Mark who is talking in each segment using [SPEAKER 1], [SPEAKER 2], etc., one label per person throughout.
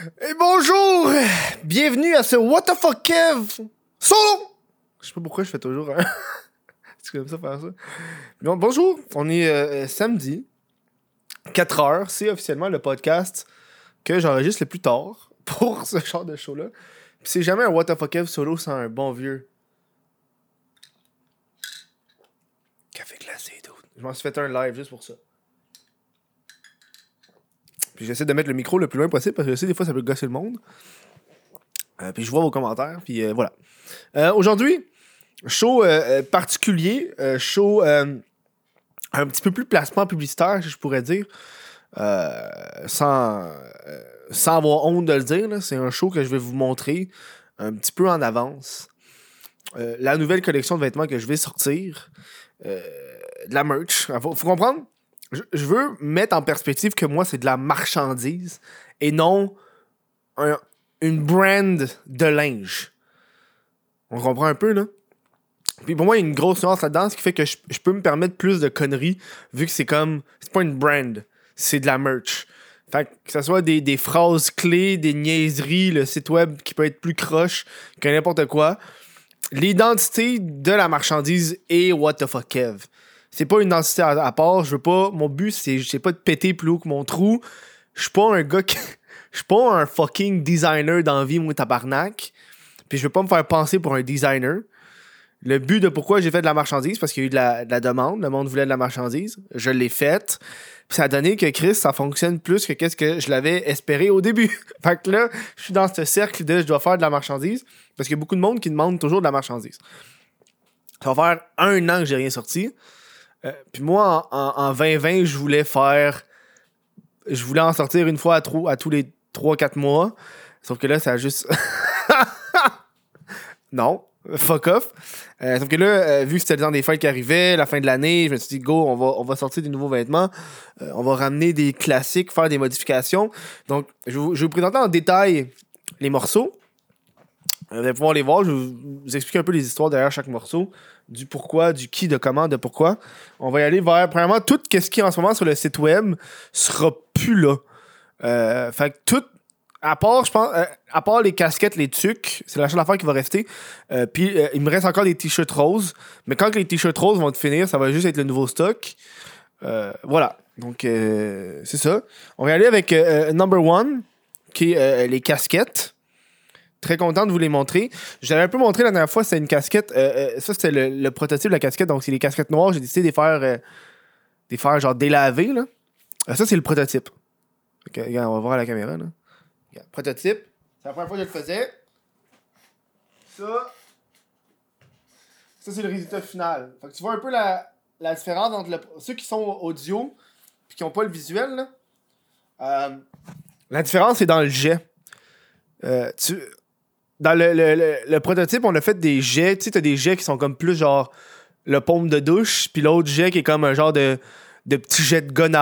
[SPEAKER 1] Et bonjour! Bienvenue à ce What the fuck Kev? Solo! Je sais pas pourquoi je fais toujours un. C'est comme ça faire ça. Bon, bonjour, on est euh, samedi, 4 heures. C'est officiellement le podcast que j'enregistre le plus tard pour ce genre de show-là. C'est jamais un What the fuck Kev solo sans un bon vieux. Café glacé, dude. Je m'en suis fait un live juste pour ça. Puis j'essaie de mettre le micro le plus loin possible parce que je sais des fois ça peut gosser le monde. Euh, puis je vois vos commentaires, puis euh, voilà. Euh, Aujourd'hui, show particulier, show un petit peu plus placement publicitaire, je pourrais dire, sans, sans avoir honte de le dire. C'est un show que je vais vous montrer un petit peu en avance. La nouvelle collection de vêtements que je vais sortir, de la merch. Faut, faut comprendre, je, veux mettre en perspective que moi, c'est de la marchandise et non un- une brand de linge. On comprend un peu, là? Puis pour moi, il y a une grosse nuance là-dedans, ce qui fait que je, je peux me permettre plus de conneries, vu que c'est comme. C'est pas une brand, c'est de la merch. Fait que, que ce soit des, des phrases clés, des niaiseries, le site web qui peut être plus croche que n'importe quoi. L'identité de la marchandise est what the fuck Kev. C'est pas une identité à, part. Je veux pas. Mon but, c'est pas de péter plus haut que mon trou. Je suis pas un gars qui. Je suis pas un fucking designer d'envie, moi, tabarnak. Puis je veux pas me faire penser pour un designer. Le but de pourquoi j'ai fait de la marchandise, parce qu'il y a eu de la, de la demande, le monde voulait de la marchandise. Je l'ai faite. Puis ça a donné que Chris, ça fonctionne plus que qu'est-ce que je l'avais espéré au début. fait que là, je suis dans ce cercle de je dois faire de la marchandise, parce qu'il y a beaucoup de monde qui demande toujours de la marchandise. Ça va faire un an que j'ai rien sorti. Euh, puis moi, en, en- en 2020, je voulais faire. Je voulais en sortir une fois à, tous les 3-4 mois. Sauf que là, ça a juste. non, fuck off. Euh, sauf que là, euh, vu que c'était le temps des fêtes qui arrivait, la fin de l'année, je me suis dit, go, on va, on va sortir des nouveaux vêtements. On va ramener des classiques, faire des modifications. Donc, je vais vous présenter en détail les morceaux. Euh, Vous allez pouvoir les voir. Je vais vous expliquer un peu les histoires derrière chaque morceau, du pourquoi, du qui, de comment, de pourquoi. On va y aller vers, premièrement, tout ce qui est en ce moment sur le site web sera plus là. Euh, fait que tout, à part, je pense, euh, à part les casquettes, les tucs, c'est la seule affaire qui va rester. Puis il me reste encore des t-shirts roses. Mais quand les t-shirts roses vont finir, ça va juste être le nouveau stock. Voilà. Donc, c'est ça. On va y aller avec number one, qui est les casquettes. Très content de vous les montrer. Je l'avais un peu montré la dernière fois, c'était une casquette. euh, euh, ça, c'était le, prototype de la casquette. Donc, c'est les casquettes noires. J'ai décidé de les faire, euh, faire genre délaver. Là. Euh, ça, c'est le prototype. Ok, regarde, on va voir à la caméra. Là. Prototype. C'est la première fois que je le faisais. Ça. Ça, c'est le résultat final. Fait que tu vois un peu la, la différence entre ceux qui sont audio et qui n'ont pas le visuel. là. La différence, c'est dans le jet. Tu- dans le, le- le- prototype, on a fait des jets. Tu sais, t'as des jets qui sont comme plus genre le pompe de douche, puis l'autre jet qui est comme un genre de, de petit jet de gun.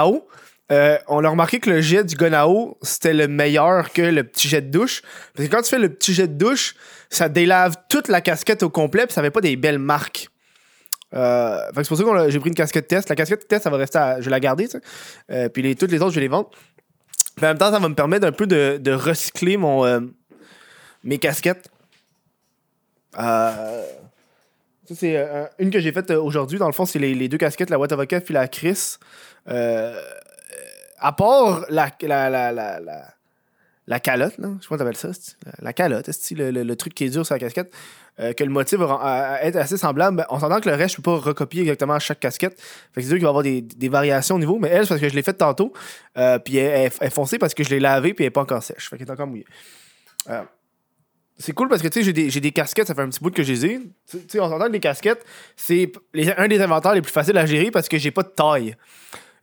[SPEAKER 1] Euh, on a remarqué que le jet du gun à eau, c'était le meilleur que le petit jet de douche. Parce que quand tu fais le petit jet de douche, ça délave toute la casquette au complet, puis ça fait pas des belles marques. Euh, c'est pour ça que j'ai pris une casquette test. La casquette test, ça va rester à, Je vais la garder. Euh, puis toutes les autres, je vais les vendre. Puis en même temps, ça va me permettre un peu de, de recycler mon, euh, mes casquettes. Euh, ça, c'est euh, une que j'ai faite euh, aujourd'hui. Dans le fond, c'est les, deux casquettes, la What Avocat puis la Chris. À part la, la, la, la, la, calotte, là, je sais pas ça, la, calotte, le, le, truc qui est dur sur la casquette, que le motif va être assez semblable, ben, on s'entend que le reste, je peux pas recopier exactement chaque casquette. Fait que c'est sûr qu'il va y avoir des, des variations au niveau, mais elle, c'est parce que je l'ai faite tantôt, puis elle, est foncée parce que je l'ai lavée, puis elle est pas encore sèche. Fait qu'elle est encore mouillée. C'est cool parce que tu sais, j'ai des, des casquettes, ça fait un petit bout que je les. Tu sais, on s'entend que les casquettes, c'est un des inventaires les plus faciles à gérer parce que j'ai pas de taille.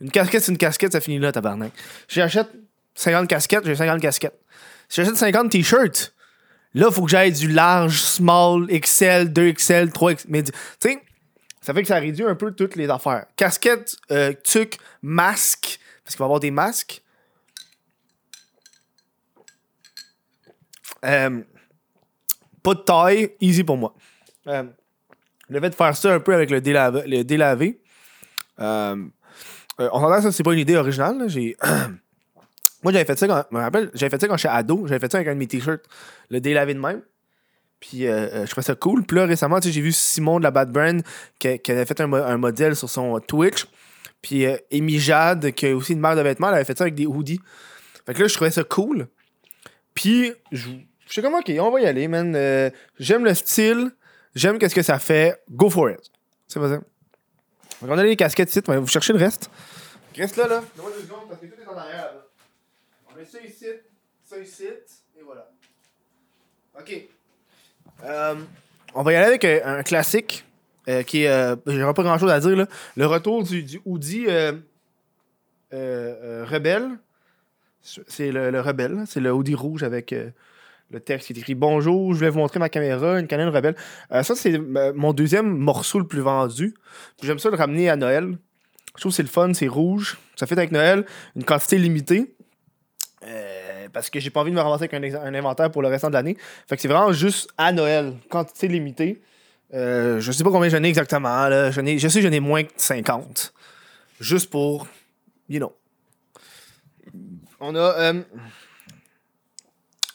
[SPEAKER 1] Une casquette, c'est une casquette, ça finit là, tabarnak. J'achète 50 casquettes, j'ai 50 casquettes. Si j'achète 50 t-shirts, là, faut que j'aille du large, small, XL, 2XL, 3XL. Mais tu sais, ça fait que ça réduit un peu toutes les affaires. Casquette, euh, tuc, masque, parce qu'il va y avoir des masques. Euh, pas de taille, easy pour moi. Euh, le fait de faire ça un peu avec le délavé, le délavé euh, euh, on s'entend ça, c'est pas une idée originale. J'ai. Moi, j'avais fait ça quand. Je me rappelle, j'avais fait ça quand j'étais ado. J'avais fait ça avec un de mes t-shirts, le délavé de même. Puis euh, euh, je trouvais ça cool. Puis là, récemment, tu sais, j'ai vu Simon de la Bad Brand qui, qui avait fait un, mo- un modèle sur son Twitch. Puis euh, Amy Jade, qui a aussi une marque de vêtements, elle avait fait ça avec des hoodies. Fait que là, je trouvais ça cool. Puis, je je suis comme, OK, on va y aller, man. Euh, j'aime le style. J'aime qu'est-ce que ça fait. Go for it. C'est pas ça. Donc, on a les casquettes ici. Vous cherchez le reste. Reste là, là. Donne-moi deux secondes parce que tout est en arrière, là. On met ça ici, ça ici, et voilà. OK. Euh, on va y aller avec euh, un classique euh, qui est. Euh, J'aurais pas grand chose à dire, là. Le retour du, du Hoodie euh, euh, euh, Rebelle. C'est le, le Rebelle, là. c'est le Hoodie rouge avec euh, le texte qui est écrit Bonjour, je vais vous montrer ma caméra, une Canon Rebelle. Euh, ça, c'est euh, mon deuxième morceau le plus vendu. J'aime ça le ramener à Noël. Je trouve que c'est le fun, c'est rouge. Ça fait avec Noël, une quantité limitée. Euh, parce que j'ai pas envie de me ramasser avec un, inventaire pour le restant de l'année. Fait que c'est vraiment juste à Noël, quantité limitée. Je sais pas combien j'en ai exactement. Ai- je sais que j'en ai moins que 50. Juste pour, you know. On a.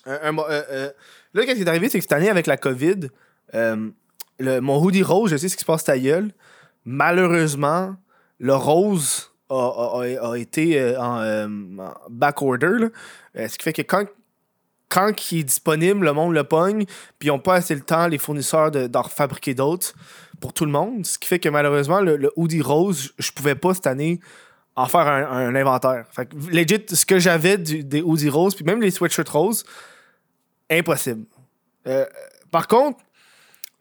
[SPEAKER 1] euh, euh, là, qu'est-ce qui est arrivé, c'est que cette année, avec la COVID, euh, le- mon hoodie rose, je sais ce qui se passe ta gueule. Malheureusement, le rose a, a- été en, en back order. là. Euh, ce qui fait que quand, quand il est disponible, le monde le pogne, puis ils n'ont pas assez le temps, les fournisseurs, de- d'en fabriquer d'autres pour tout le monde. Ce qui fait que malheureusement, le, hoodie rose, je pouvais pas cette année en faire un, inventaire. Fait que, legit, ce que j'avais des hoodies roses, puis même les sweatshirts roses, impossible. Euh, par contre,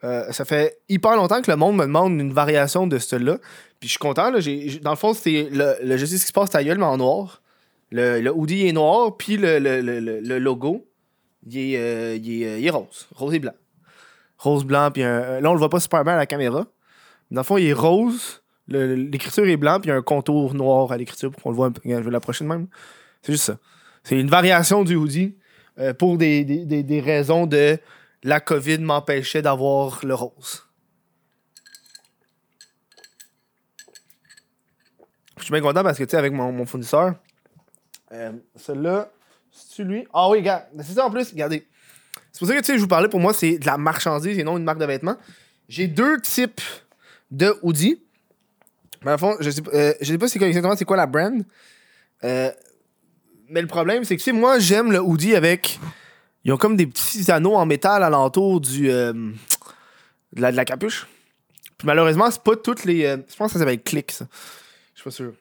[SPEAKER 1] euh, ça fait hyper longtemps que le monde me demande une variation de celle-là. Puis je suis content. Là, dans le fond, c'est le, le Je sais ce qui se passe ta gueule, mais en noir. Le, le hoodie est noir, puis le, le, logo, il est, euh, il, est, il est rose. Rose et blanc. Rose, blanc, puis un- là, on le voit pas super bien à la caméra. Dans le fond, il est rose. L'écriture est blanc, puis il y a un contour noir à l'écriture pour qu'on le voit un peu. Je vais l'approcher de même. C'est juste ça. C'est une variation du hoodie euh, pour des, des, des, raisons de la COVID m'empêchait d'avoir le rose. Je suis bien content parce que, tu sais, avec mon, mon fournisseur, euh, celui-là, c'est-tu lui? Ah oui, regarde. C'est ça en plus, regardez. C'est pour ça que, tu sais, je vous parlais, pour moi, c'est de la marchandise et non une marque de vêtements. J'ai deux types de hoodies. Mais à fond, je sais, euh, je sais pas c'est exactement c'est quoi la brand. Euh, mais le problème, c'est que, tu sais, moi, j'aime le hoodie avec. Ils ont comme des petits anneaux en métal alentour du, euh, de, la, capuche. Puis malheureusement, c'est pas toutes les. euh, je pense que ça s'appelle clic, ça. Je suis pas sûr.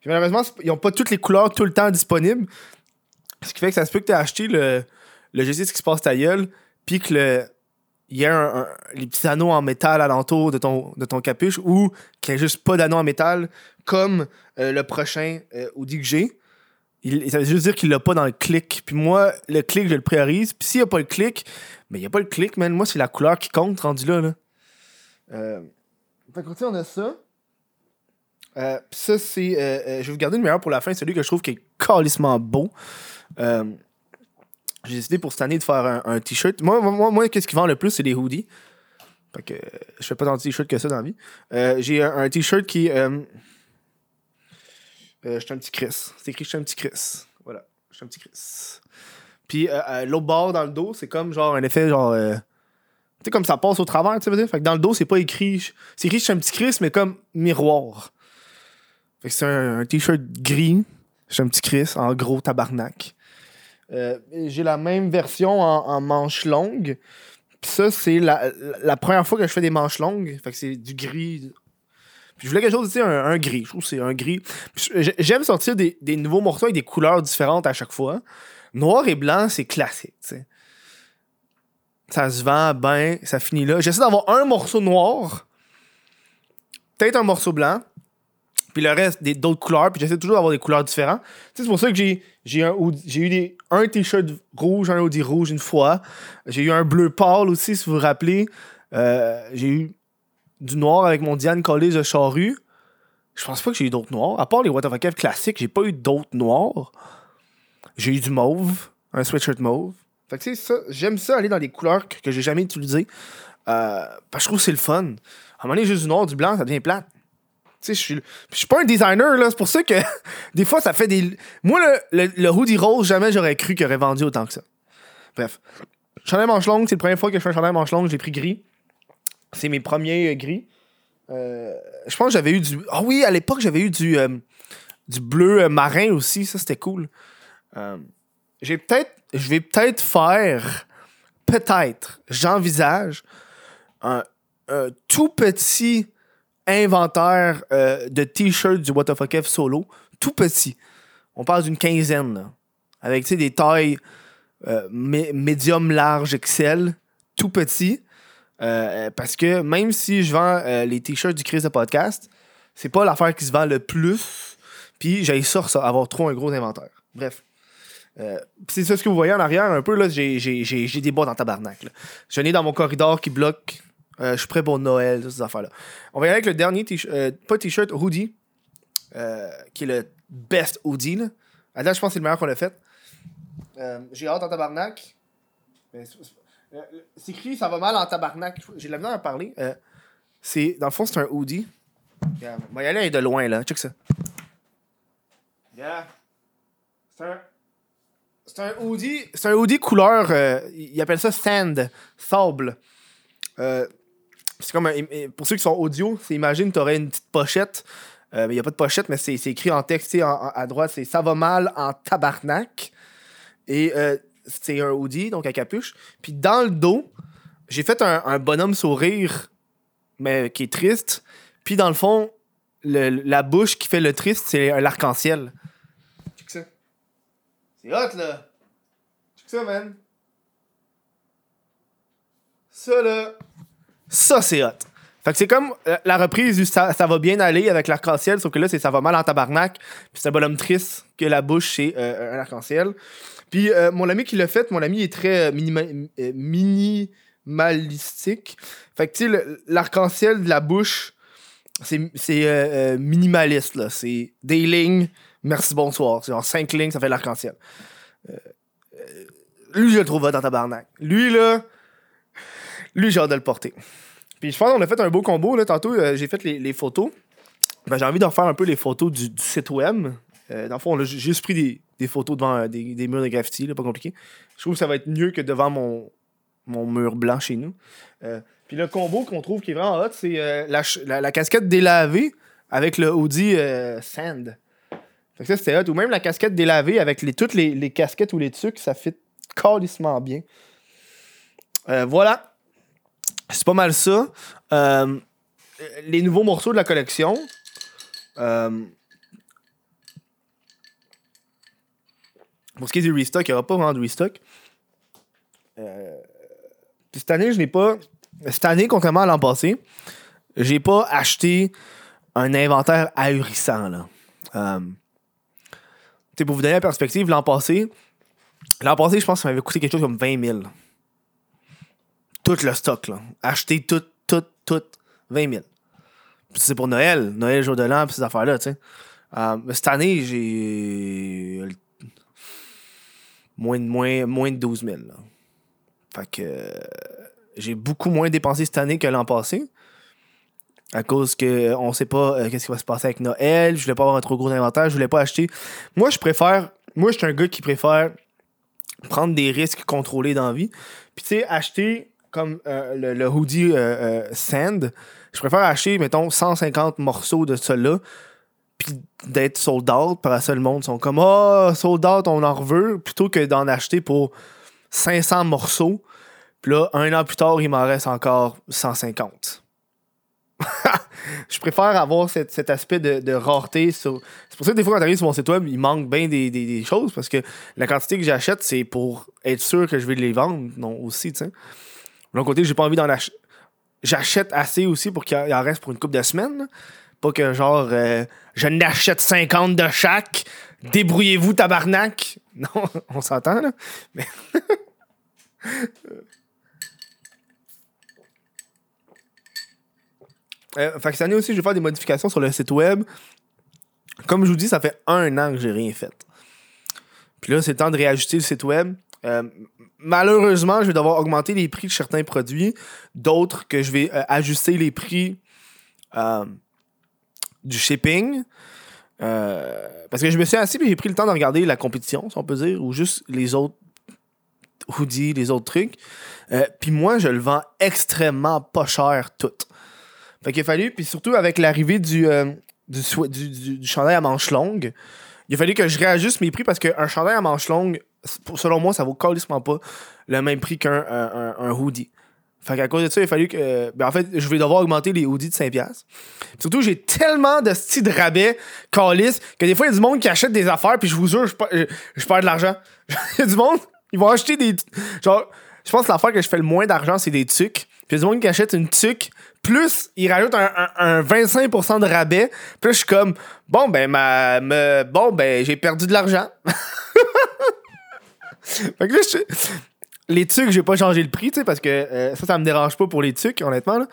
[SPEAKER 1] Puis malheureusement, ils n'ont pas toutes les couleurs tout le temps disponibles. Ce qui fait que ça se peut que tu aies acheté le, le Je sais ce qui se passe ta gueule, puis que le. Il y a les petits anneaux en métal alentour de ton, de ton capuche ou qu'il n'y a juste pas d'anneaux en métal comme euh, le prochain euh, Audi que j'ai. Il, ça veut juste dire qu'il l'a pas dans le clic. Puis moi, le clic, je le priorise. Puis s'il n'y a pas le clic, mais il n'y a pas le clic, man. Moi, c'est la couleur qui compte rendu là. là. Euh, fait que, on a ça. Euh, pis ça, c'est. euh, euh, je vais vous garder le meilleur pour la fin, celui que je trouve qui est calissement beau. J'ai décidé pour cette année de faire un, t-shirt. Moi, moi, moi qu'est-ce qui vend le plus, c'est les hoodies. Fait que je fais pas tant de t-shirts que ça dans la vie. J'ai un t-shirt qui. Euh, je suis un petit Chris. C'est écrit Je suis un petit Chris. Voilà. Je suis un petit Chris. Puis euh, euh, l'autre bord dans le dos, c'est comme genre un effet genre. tu sais, comme ça passe au travers, tu sais? Fait que dans le dos, c'est pas écrit. C'est écrit Je suis un petit Chris, mais comme miroir. Fait que c'est un, t-shirt gris. Je suis un petit Chris, en gros tabarnak. J'ai la même version en, manches longues. Puis ça, c'est la, la, la première fois que je fais des manches longues. Fait que c'est du gris. Je voulais quelque chose, tu sais, un, gris. Je trouve que c'est un gris. J'aime sortir des, nouveaux morceaux avec des couleurs différentes à chaque fois. Noir et blanc, c'est classique. Ça se vend bien, ça finit là. J'essaie d'avoir un morceau noir, peut-être un morceau blanc, puis le reste d'autres couleurs, puis j'essaie toujours d'avoir des couleurs différentes. C'est pour ça que j'ai j'ai eu des, un t-shirt rouge, un hoodie rouge une fois. J'ai eu un bleu pâle aussi, si vous vous rappelez. Euh, j'ai eu du noir avec mon Diane College de Charrue. Je pense pas que j'ai eu d'autres noirs. À part les What classiques, j'ai pas eu d'autres noirs. J'ai eu du mauve, un sweatshirt mauve. Fait que ça, j'aime ça aller dans des couleurs que, que j'ai jamais utilisées. Euh, parce que je trouve que c'est le fun. À un moment donné, juste du noir, du blanc, ça devient plate. Tu sais, je suis, je suis pas un designer, là. C'est pour ça que des fois, ça fait des. Moi, le, le, le hoodie rose, jamais j'aurais cru qu'il aurait vendu autant que ça. Bref. Chandail manche longue, c'est la première fois que je fais un chandail manche longue, j'ai pris gris. C'est mes premiers euh, gris. Euh, je pense que j'avais eu du. Ah oui, à l'époque, j'avais eu du, euh, du bleu marin aussi. Ça, c'était cool. J'ai peut-être. Je vais peut-être faire. Peut-être. J'envisage un, un tout petit inventaire de t-shirts du What solo. Tout petit. On parle d'une quinzaine. là. Avec des tailles mé- médium, large, XL. Tout petit. Euh, parce que même si je vends euh, les t-shirts du Chris de podcast, c'est pas l'affaire qui se vend le plus. Puis j'ai ça, ça, avoir trop un gros inventaire. Bref. Euh, c'est ça ce que vous voyez en arrière un peu. là J'ai des boîtes en tabarnak. Là. J'en ai dans mon corridor qui bloque. Je suis prêt pour Noël, toutes ces affaires-là. On va y aller avec le dernier t-shirt, pas t-shirt, hoodie, qui est le best hoodie. Là. À je pense que c'est le meilleur qu'on a fait. J'ai hâte en tabarnak. Mais euh, C'est écrit, ça va mal en tabarnak. J'ai de la misère à parler. Euh, c'est, dans le fond, c'est un hoodie. On va y aller de loin, là. Check ça. Yeah. C'est un... C'est un hoodie, c'est un hoodie couleur, euh, ils appellent ça sand, sable. Euh, c'est comme un- pour ceux qui sont audio, c'est imagine tu aurais une petite pochette. Il n'y a pas de pochette, mais c'est écrit en texte à droite, c'est ça va mal en tabarnak. Et c'est un hoodie, donc à capuche. Puis dans le dos, j'ai fait un, un bonhomme sourire, mais qui est triste. Puis dans le fond, le- la bouche qui fait le triste, c'est un l'arc-en-ciel. Check ça. C'est hot, là. Check ça, man. Ça, là. Ça, c'est hot. Fait que c'est comme euh, la reprise du ça, ça va bien aller avec l'arc-en-ciel, sauf que là, c'est ça va mal en tabarnak. Puis c'est un bonhomme triste que la bouche, c'est euh, un arc-en-ciel. Puis euh, mon ami qui l'a fait, mon ami est très euh, minima- euh, minimalistique. Fait que tu sais, l'arc-en-ciel de la bouche, c'est minimaliste, là. C'est des lignes, merci, bonsoir. C'est genre cinq lignes, ça fait l'arc-en-ciel. Lui, je le trouve dans tabarnak. Lui, là, lui, j'ai hâte de le porter. Puis je pense qu'on a fait un beau combo. Là. Tantôt, j'ai fait les, photos. Ben, j'ai envie de refaire un peu les photos du, du site web. Euh, dans le fond, ju- juste pris des, photos devant euh, des, murs de graffiti, pas compliqué. Je trouve que ça va être mieux que devant mon, mon mur blanc chez nous. Euh, puis le combo qu'on trouve qui est vraiment hot, c'est la, la, casquette délavée avec le Audi Sand. Fait que ça, c'était hot. Ou même la casquette délavée avec toutes les, les casquettes ou les trucs, ça fit calissement bien. Voilà. C'est pas mal ça. Les nouveaux morceaux de la collection. Pour ce qui est du restock, il n'y aura pas vraiment de restock. Euh, puis cette année, je n'ai pas. Cette année, contrairement à l'an passé, j'ai pas acheté un inventaire ahurissant. Là. Euh, pour vous donner la perspective, l'an passé, l'an passé, je pense que ça m'avait coûté quelque chose comme 20 000 tout le stock, là. Acheter tout, tout, tout, 20 000. Puis c'est pour Noël, Noël, jour de l'an, puis ces affaires-là, tu sais. Euh, cette année, j'ai. Moins de, moins, moins de 12 000, là. Fait que. euh, j'ai beaucoup moins dépensé cette année que l'an passé. À cause que on sait pas euh, qu'est-ce qui va se passer avec Noël. Je voulais pas avoir un trop gros inventaire. Je voulais pas acheter. Moi, je préfère. Moi, je suis un gars qui préfère prendre des risques contrôlés dans la vie. Puis, tu sais, acheter comme euh, le, le hoodie euh, euh, Sand, je préfère acheter, mettons, 150 morceaux de cela, puis d'être sold out, par ça, le monde sont comme Ah, sold out, on en veut, plutôt que d'en acheter pour 500 morceaux. Puis là, un an plus tard, il m'en reste encore 150. je préfère avoir cet, aspect de, rareté. C'est pour ça que des fois, quand tu arrives sur mon site web, il manque bien des, choses parce que la quantité que j'achète, c'est pour être sûr que je vais les vendre. Non, aussi, tu sais. De l'autre côté, j'ai pas envie d'en acheter. J'achète assez aussi pour qu'il en reste pour une couple de semaines. Pas que genre, euh, je n'achète 50 de chaque. Débrouillez-vous, tabarnak. Non, on s'entend, là. Mais. Euh, fait que cette année aussi, je vais faire des modifications sur le site web. Comme je vous dis, ça fait un an que j'ai rien fait. Puis là, c'est le temps de réajuster le site web. Euh, malheureusement, je vais devoir augmenter les prix de certains produits. D'autres que je vais euh, ajuster les prix euh, du shipping. Euh, parce que je me suis assis et j'ai pris le temps de regarder la compétition, si on peut dire, ou juste les autres hoodies, les autres trucs. Euh, puis moi, je le vends extrêmement pas cher tout. Fait qu'il a fallu, puis surtout avec l'arrivée du, euh, du, du, chandail à manches longues, il a fallu que je réajuste mes prix parce qu'un chandail à manches longues, selon moi, ça vaut carrément pas le même prix qu'un un, hoodie. Fait qu'à cause de ça, il a fallu que. Ben en fait, je vais devoir augmenter les hoodies de 5$. surtout, j'ai tellement de style de rabais, calice, que des fois, il y a du monde qui achète des affaires, puis je vous jure, je, je, perds de l'argent. Il y a du monde, ils vont acheter des. Genre, je pense que l'affaire que je fais le moins d'argent, c'est des tucs. Puis il y a du monde qui achète une tuque, plus il rajoute un, un, 25% de rabais. Puis je suis comme, bon, ben, ma, bon, ben, j'ai perdu de l'argent. fait que là, je, les tucs, j'ai pas changé le prix, tu sais, parce que euh, ça, ça me dérange pas pour les tucs, honnêtement.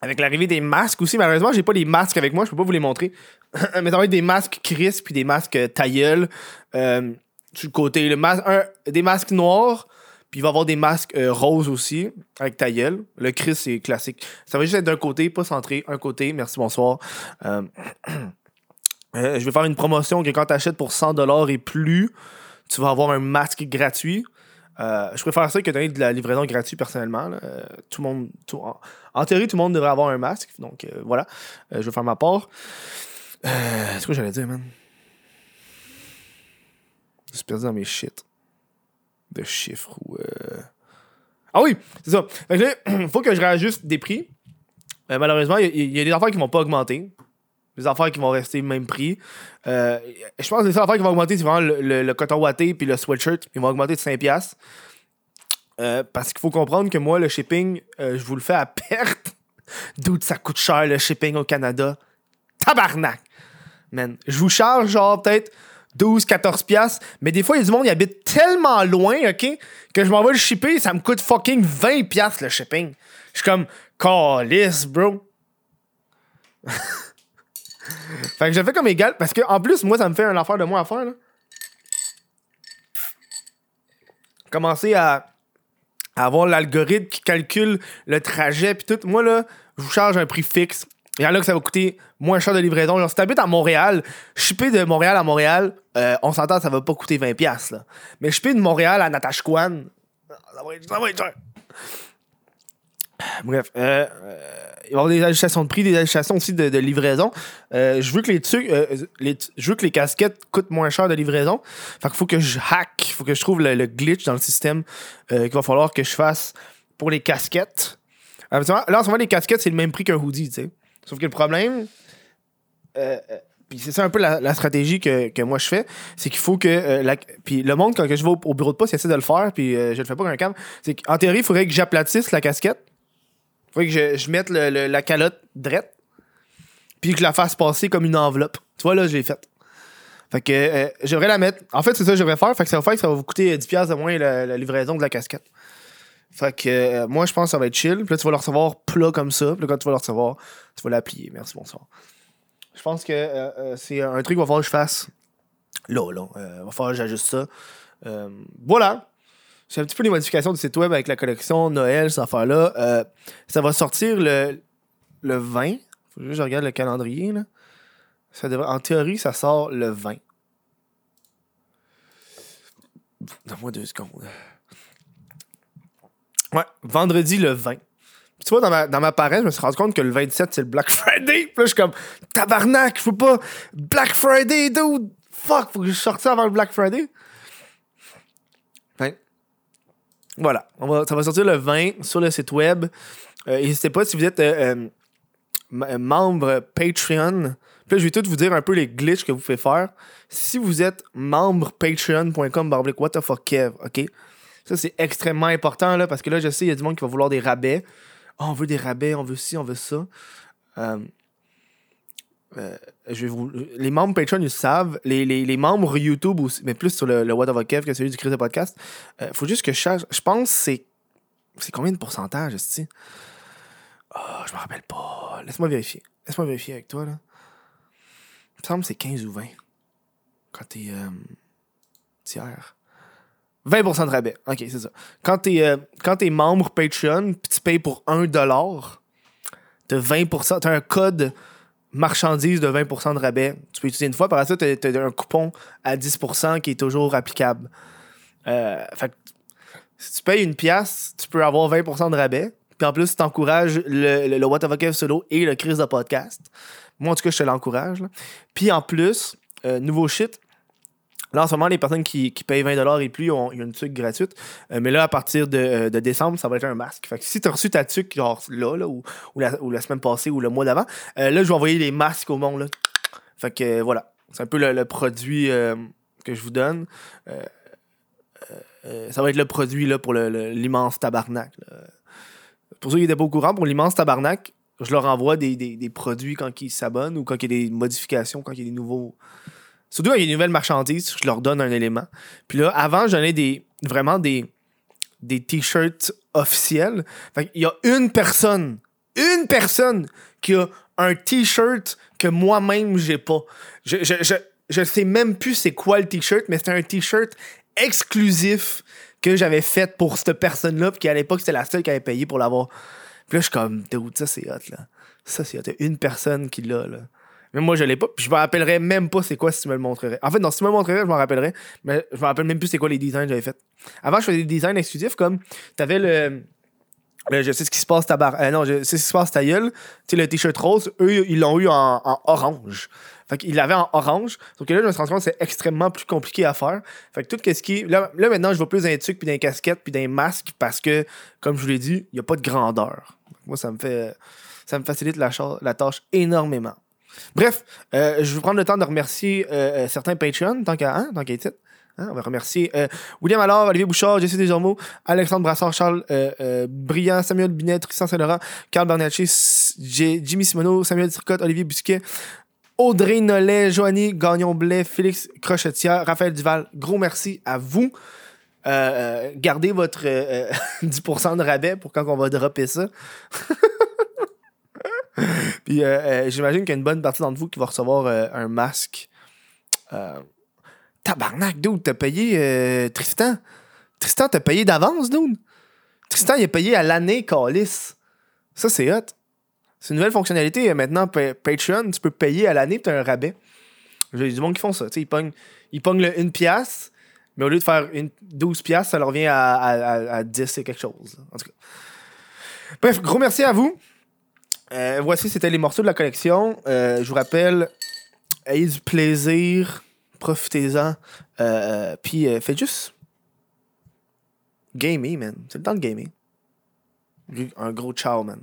[SPEAKER 1] Avec l'arrivée des masques aussi, malheureusement, j'ai pas les masques avec moi, je peux pas vous les montrer. Mais ça va être des masques Chris puis des masques tailleul. Euh, sur le côté. Le masque, des masques noirs, puis il va y avoir des masques euh, roses aussi, avec tailleul. Le Chris, c'est classique. Ça va juste être d'un côté, pas centré, un côté. Merci, bonsoir. je vais faire une promotion que quand tu achètes pour 100$ et plus, tu vas avoir un masque gratuit. Euh, je préfère ça que donner de la livraison gratuite personnellement. Euh, tout le monde, en, théorie, tout le monde devrait avoir un masque. Donc euh, voilà, je vais faire ma part. c'est quoi j'allais dire, man? Je suis perdu dans mes shit de chiffres ou. Ah oui, c'est ça. il faut que je réajuste des prix. malheureusement, il y, a des affaires qui vont pas augmenter des affaires qui vont rester même prix. Euh, je pense que les affaires qui vont augmenter, c'est vraiment le, coton watté puis le sweatshirt. Ils vont augmenter de 5$. Euh, parce qu'il faut comprendre que moi, le shipping, euh, je vous le fais à perte. D'où ça coûte cher le shipping au Canada. Tabarnak! Man. Je vous charge genre peut-être 12-14$. Mais des fois, il y a du monde qui habite tellement loin, OK, que je m'en vais le shipper, ça me coûte fucking 20$ le shipping. Je suis comme, calice, bro. fait que je fais comme égal parce que en plus, moi, ça me fait un affaire de moi à faire. Là. Commencer à, avoir l'algorithme qui calcule le trajet puis tout. Moi, là, je vous charge un prix fixe. Il y en que ça va coûter moins cher de livraison. Genre, si t'habites à Montréal, shipper de Montréal à Montréal, euh, on s'entend, ça va pas coûter 20$. Là. Mais shipper de Montréal à Natashquan, ça va être, ça va être. Bref, euh, euh, il va y avoir des ajustements de prix, des ajustements aussi de, livraison. Euh, je veux que les, trucs, je veux que les casquettes coûtent moins cher de livraison. Fait qu'il faut que je hack, faut que je trouve le, glitch dans le système qu'il va falloir que je fasse pour les casquettes. là, en ce moment, les casquettes, c'est le même prix qu'un hoodie, tu sais. Sauf que le problème, puis c'est ça un peu la, stratégie que, moi je fais, c'est qu'il faut que puis le monde quand je vais au, bureau de poste, il essaie de le faire, puis je le fais pas comme un câble. C'est qu'en théorie, il faudrait que j'aplatisse la casquette faut que je, mette la calotte drette, puis que je la fasse passer comme une enveloppe. Tu vois, là, je l'ai faite. Fait que euh, j'aimerais la mettre. En fait, c'est ça que je vais faire. Fait que ça va faire que ça va vous coûter 10$ de moins la, livraison de la casquette. Fait que euh, moi, je pense que ça va être chill. Puis là, tu vas le recevoir plat comme ça. Puis là, quand tu vas le recevoir, tu vas l'applier. Merci, bonsoir. Je pense que euh, c'est un truc qu'il va falloir que je fasse. Là, là. il va falloir que j'ajuste ça. voilà. C'est un petit peu les modifications du site web avec la collection Noël, cette affaire-là. Euh, ça va sortir le, le 20. Faut que je regarde le calendrier. Là. Ça devrait, en théorie, ça sort le 20. Donne-moi deux secondes. Ouais, vendredi le 20. Puis tu vois, dans ma, dans ma paresse, je me suis rendu compte que le 27, c'est le Black Friday. Puis là, je suis comme, tabarnak, je peux pas. Black Friday, dude! Fuck, faut que je sorte avant le Black Friday. Voilà, ça va sortir le 20 sur le site web. Euh, n'hésitez pas si vous êtes euh, euh, membre Patreon. Puis je vais tout vous dire un peu les glitches que vous faites faire. Si vous êtes membre patreon.com what the fuck Kev, ok? Ça c'est extrêmement important là parce que là je sais il y a du monde qui va vouloir des rabais. Oh, on veut des rabais, on veut ci, on veut ça. Euh, les membres Patreon, ils savent. Les, membres YouTube aussi, mais plus sur le, What of Kev que celui du Chris de podcast. Euh, faut juste que je cherche. Je pense que c'est. C'est combien de pourcentage, est Oh, je me rappelle pas. Laisse-moi vérifier. Laisse-moi vérifier avec toi, là. Il me semble que c'est 15 ou 20. Quand t'es. Euh, tiers. 20% de rabais. Ok, c'est ça. Quand t'es es membre Patreon, puis tu payes pour 1$, t'as 20%. T'as un code marchandises de 20% de rabais. Tu peux utiliser une fois. Par ça, tu as, un coupon à 10% qui est toujours applicable. Euh, fait que, si tu payes une pièce, tu peux avoir 20% de rabais. Puis en plus, tu encourages le, What of Solo et le Chris de podcast. Moi, en tout cas, je te l'encourage. Puis en plus, euh, nouveau shit, Là, en ce moment, les personnes qui, payent 20$ et plus ont, une tuque gratuite. Euh, mais là, à partir de, décembre, ça va être un masque. Fait que si tu as reçu ta tuque, genre là, là ou, la, semaine passée ou le mois d'avant, là, je vais envoyer les masques au monde. Là. Fait que voilà. C'est un peu le, produit que je vous donne. ça va être le produit là, pour l'immense tabarnak. Pour ceux qui n'étaient pas au courant, pour l'immense tabarnak, je leur envoie des, produits quand ils s'abonnent ou quand il y a des modifications, quand il y a des nouveaux. Surtout quand il y a des nouvelles marchandises, je leur donne un élément. Puis là, avant, j'en ai des, vraiment des, des t-shirts officiels. Fait il y a une personne, une personne qui a un t-shirt que moi-même j'ai pas. Je, je, je, sais même plus c'est quoi le t-shirt, mais c'est un t-shirt exclusif que j'avais fait pour cette personne-là, puis qu'à l'époque, c'était la seule qui avait payé pour l'avoir. Puis là, je suis comme, ça, c'est hot, là. Ça, c'est hot. Une personne qui l'a, là. Mais moi, je l'ai pas. Puis je me rappellerais même pas c'est quoi si tu me le montrerais. En fait, non, si tu me le montrerais, je m'en rappellerais. Mais je me rappelle même plus c'est quoi les designs que j'avais fait. Avant, je faisais des designs exclusifs comme t'avais le. le je sais ce qui se passe ta barre. Euh, non, je sais ce qui se passe ta gueule. Tu sais, le t-shirt rose, eux, ils l'ont eu en, orange. Fait qu'il l'avait en orange. Donc là, je me suis compte que c'est extrêmement plus compliqué à faire. Fait que tout ce qui. Là, là maintenant, je vois plus d'un truc, puis d'un casquette, puis d'un masque, parce que, comme je vous l'ai dit, il n'y a pas de grandeur. Moi, ça me fait. Ça me facilite la tâche énormément. Bref, euh, je vais prendre le temps de remercier euh, euh, certains Patreons, tant qu'à hein, tant Hein, on va remercier William Allard, Olivier Bouchard, Jesse Desormeaux, Alexandre Brassard, Charles Briand, Samuel Binet, Tristan Saint-Laurent, Carl Bernacci, Jimmy Simoneau, Samuel Turcotte, Olivier Busquet, Audrey Nollet, Joanie Gagnon-Blais, Félix Crochetière, Raphaël Duval, gros merci à vous. Gardez votre 10% euh, de rabais pour quand on va dropper ça. Puis j'imagine qu'il y a une bonne partie d'entre vous qui va recevoir un masque. tabarnak, dude, t'as payé Tristan. Tristan, t'as payé d'avance, dude. Tristan, il a payé à l'année, Calis. Ça, c'est hot. C'est une nouvelle fonctionnalité. Euh, maintenant, Patreon, tu peux payer à l'année, tu as un rabais. J'ai du monde qui font ça. ils pognent, ils le 1 pièce, mais au lieu de faire une, 12 pièces, ça leur revient à, 10 et quelque chose. En tout cas. Bref, gros merci à vous. Euh, voici, c'était les morceaux de la collection. Euh, je vous rappelle, ayez du plaisir, profitez-en. Puis faites juste gamer, man. C'est le temps de gamer. Un gros ciao, man.